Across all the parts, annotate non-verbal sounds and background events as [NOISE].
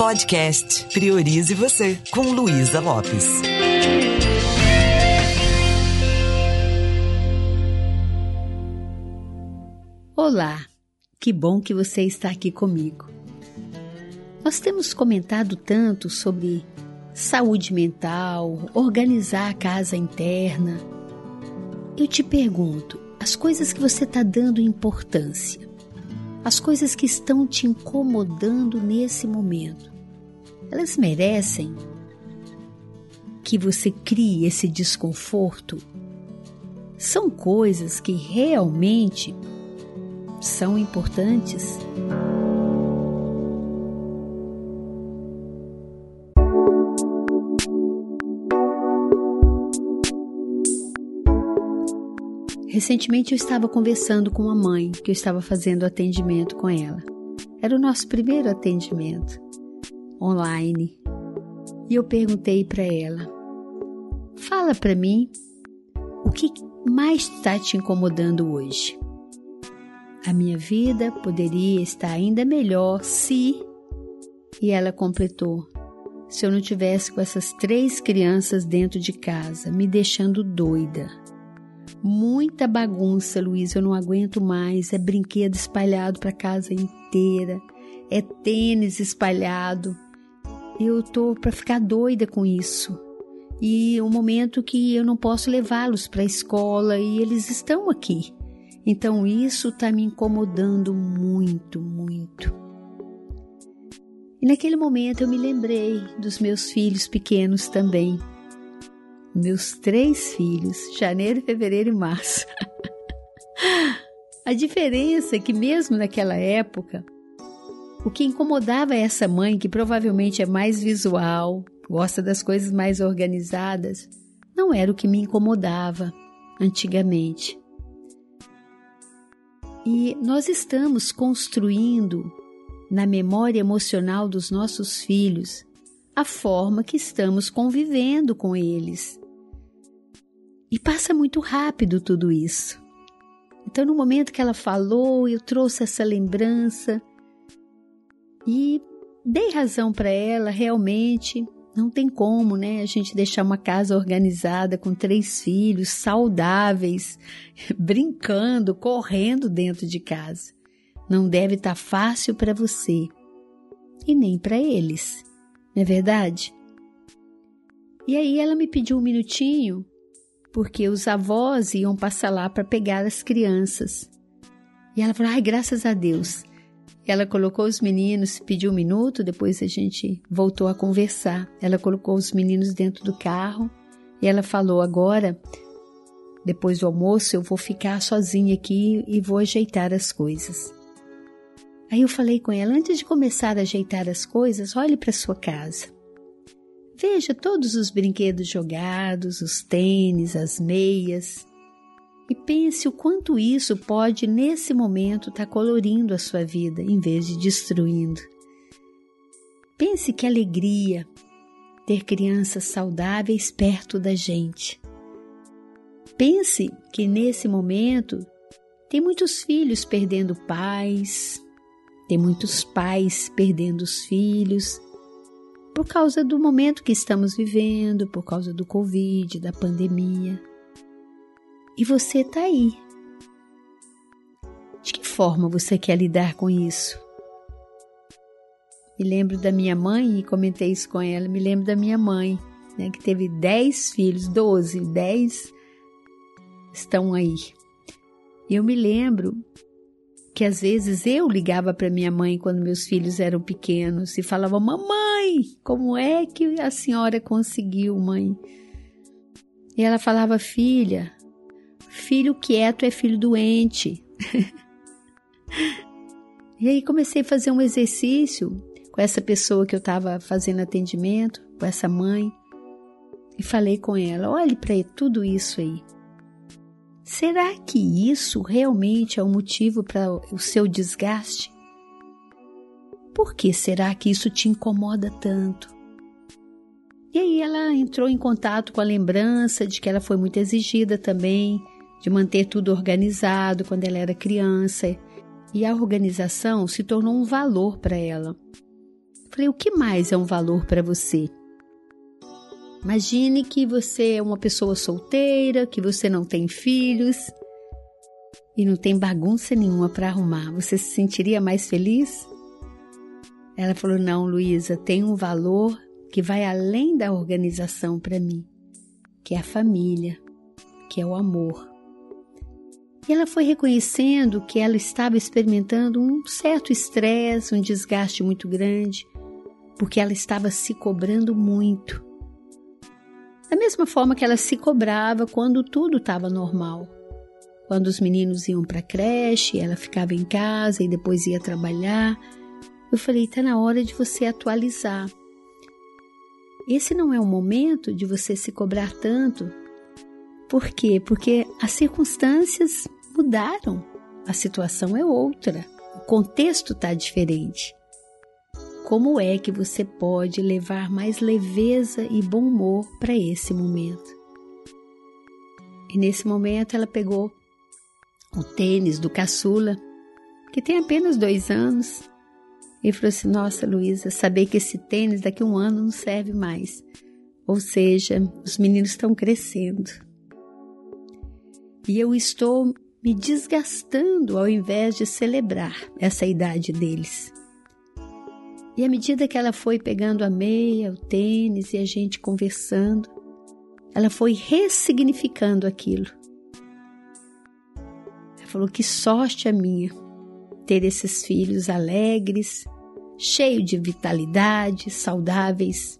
Podcast Priorize Você, com Luísa Lopes. Olá, que bom que você está aqui comigo. Nós temos comentado tanto sobre saúde mental, organizar a casa interna. Eu te pergunto, as coisas que você está dando importância, as coisas que estão te incomodando nesse momento, elas merecem que você crie esse desconforto? São coisas que realmente são importantes? Recentemente eu estava conversando com uma mãe que eu estava fazendo atendimento com ela. Era o nosso primeiro atendimento online. E eu perguntei para ela: "Fala para mim o que mais está te incomodando hoje?" A minha vida poderia estar ainda melhor se. E ela completou: se eu não tivesse com essas três crianças dentro de casa, me deixando doida. Muita bagunça, Luiz, eu não aguento mais. É brinquedo espalhado para casa inteira, é tênis espalhado. Eu tô para ficar doida com isso. E o um momento que eu não posso levá-los para a escola e eles estão aqui. Então isso está me incomodando muito, muito. E naquele momento eu me lembrei dos meus filhos pequenos também meus três filhos, janeiro, fevereiro e março. [LAUGHS] A diferença é que, mesmo naquela época, o que incomodava essa mãe, que provavelmente é mais visual, gosta das coisas mais organizadas, não era o que me incomodava antigamente. E nós estamos construindo na memória emocional dos nossos filhos a forma que estamos convivendo com eles. E passa muito rápido tudo isso. Então, no momento que ela falou, eu trouxe essa lembrança e dei razão para ela, realmente. Não tem como, né? A gente deixar uma casa organizada com três filhos, saudáveis, [LAUGHS] brincando, correndo dentro de casa. Não deve estar tá fácil para você e nem para eles, não é verdade? E aí ela me pediu um minutinho porque os avós iam passar lá para pegar as crianças. E ela falou: ai, graças a Deus. Ela colocou os meninos, pediu um minuto, depois a gente voltou a conversar. Ela colocou os meninos dentro do carro e ela falou: agora, depois do almoço, eu vou ficar sozinha aqui e vou ajeitar as coisas. Aí eu falei com ela: antes de começar a ajeitar as coisas, olhe para sua casa. Veja todos os brinquedos jogados, os tênis, as meias, e pense o quanto isso pode, nesse momento, estar tá colorindo a sua vida em vez de destruindo. Pense que alegria ter crianças saudáveis perto da gente. Pense que nesse momento tem muitos filhos perdendo pais, tem muitos pais perdendo os filhos, por causa do momento que estamos vivendo, por causa do Covid, da pandemia. E você está aí. De que forma você quer lidar com isso? Me lembro da minha mãe, e comentei isso com ela, me lembro da minha mãe, né, que teve 10 filhos, 12, 10 estão aí. E eu me lembro que às vezes eu ligava para minha mãe quando meus filhos eram pequenos e falava: Mamãe, como é que a senhora conseguiu, mãe? E ela falava: Filha, filho quieto é filho doente. [LAUGHS] e aí comecei a fazer um exercício com essa pessoa que eu estava fazendo atendimento, com essa mãe, e falei com ela: olhe para tudo isso aí. Será que isso realmente é o um motivo para o seu desgaste? Por que será que isso te incomoda tanto? E aí ela entrou em contato com a lembrança de que ela foi muito exigida também, de manter tudo organizado quando ela era criança, e a organização se tornou um valor para ela. Falei: o que mais é um valor para você? Imagine que você é uma pessoa solteira, que você não tem filhos e não tem bagunça nenhuma para arrumar. Você se sentiria mais feliz? Ela falou: Não, Luísa, tem um valor que vai além da organização para mim, que é a família, que é o amor. E ela foi reconhecendo que ela estava experimentando um certo estresse, um desgaste muito grande, porque ela estava se cobrando muito. Da mesma forma que ela se cobrava quando tudo estava normal. Quando os meninos iam para a creche, ela ficava em casa e depois ia trabalhar. Eu falei: está na hora de você atualizar. Esse não é o momento de você se cobrar tanto. Por quê? Porque as circunstâncias mudaram, a situação é outra, o contexto está diferente. Como é que você pode levar mais leveza e bom humor para esse momento? E nesse momento ela pegou o tênis do caçula, que tem apenas dois anos, e falou assim: Nossa, Luísa, saber que esse tênis daqui a um ano não serve mais. Ou seja, os meninos estão crescendo. E eu estou me desgastando ao invés de celebrar essa idade deles. E à medida que ela foi pegando a meia, o tênis e a gente conversando, ela foi ressignificando aquilo. Ela falou que sorte a minha ter esses filhos alegres, cheios de vitalidade, saudáveis.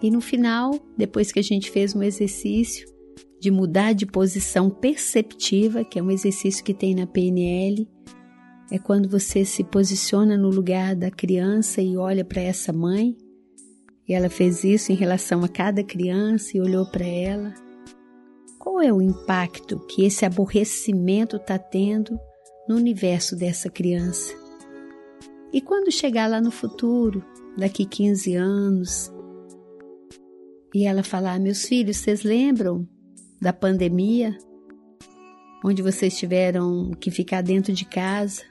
E no final, depois que a gente fez um exercício de mudar de posição perceptiva, que é um exercício que tem na PNL, é quando você se posiciona no lugar da criança e olha para essa mãe. E ela fez isso em relação a cada criança e olhou para ela. Qual é o impacto que esse aborrecimento está tendo no universo dessa criança? E quando chegar lá no futuro, daqui 15 anos, e ela falar: Meus filhos, vocês lembram da pandemia, onde vocês tiveram que ficar dentro de casa?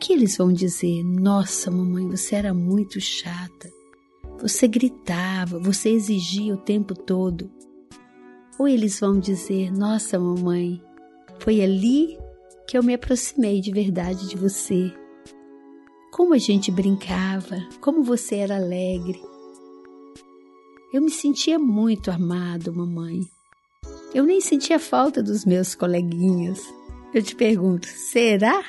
que eles vão dizer? Nossa, mamãe, você era muito chata. Você gritava, você exigia o tempo todo. Ou eles vão dizer: Nossa, mamãe, foi ali que eu me aproximei de verdade de você. Como a gente brincava, como você era alegre. Eu me sentia muito amado, mamãe. Eu nem sentia falta dos meus coleguinhas. Eu te pergunto, será?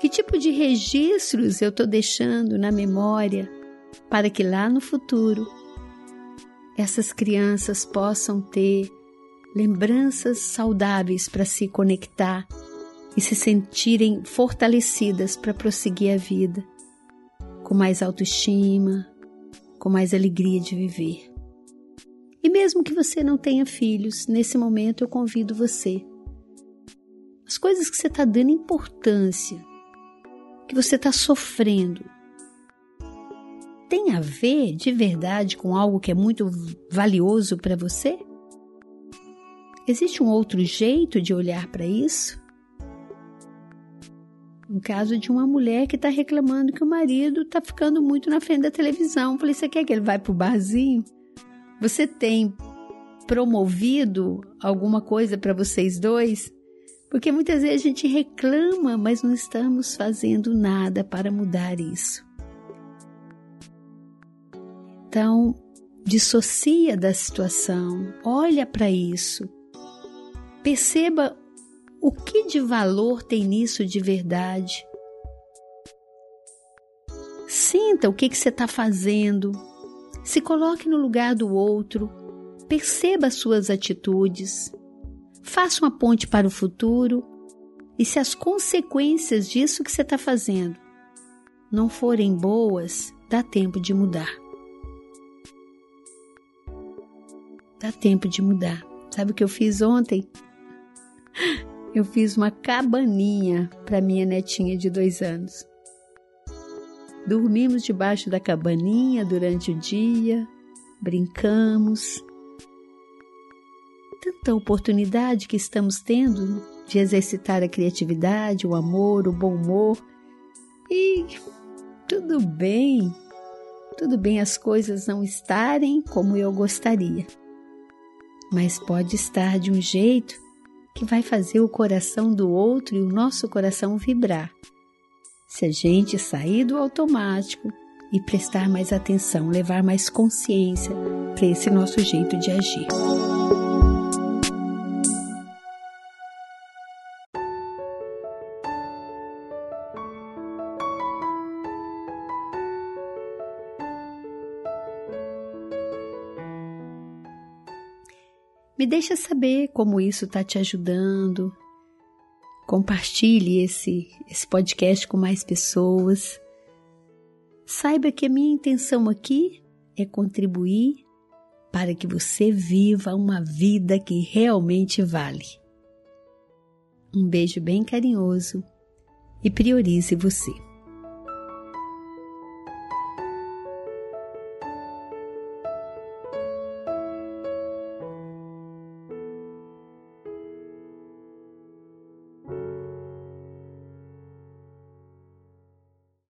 Que tipo de registros eu estou deixando na memória para que lá no futuro essas crianças possam ter lembranças saudáveis para se conectar e se sentirem fortalecidas para prosseguir a vida, com mais autoestima, com mais alegria de viver. E mesmo que você não tenha filhos, nesse momento eu convido você. As coisas que você está dando importância que você está sofrendo tem a ver de verdade com algo que é muito valioso para você? Existe um outro jeito de olhar para isso? Um caso de uma mulher que está reclamando que o marido está ficando muito na frente da televisão. Falei, você quer que ele vá para o barzinho? Você tem promovido alguma coisa para vocês dois? Porque muitas vezes a gente reclama, mas não estamos fazendo nada para mudar isso. Então, dissocia da situação, olha para isso. Perceba o que de valor tem nisso de verdade. Sinta o que, que você está fazendo. Se coloque no lugar do outro. Perceba as suas atitudes. Faça uma ponte para o futuro e se as consequências disso que você está fazendo não forem boas, dá tempo de mudar. Dá tempo de mudar. Sabe o que eu fiz ontem? [LAUGHS] Eu fiz uma cabaninha para minha netinha de dois anos. Dormimos debaixo da cabaninha durante o dia, brincamos, tanta oportunidade que estamos tendo de exercitar a criatividade, o amor, o bom humor. E tudo bem, tudo bem as coisas não estarem como eu gostaria, mas pode estar de um jeito que vai fazer o coração do outro e o nosso coração vibrar. Se a gente sair do automático e prestar mais atenção, levar mais consciência para esse nosso jeito de agir. Me deixa saber como isso está te ajudando. Compartilhe esse, esse podcast com mais pessoas. Saiba que a minha intenção aqui é contribuir para que você viva uma vida que realmente vale. Um beijo bem carinhoso e priorize você.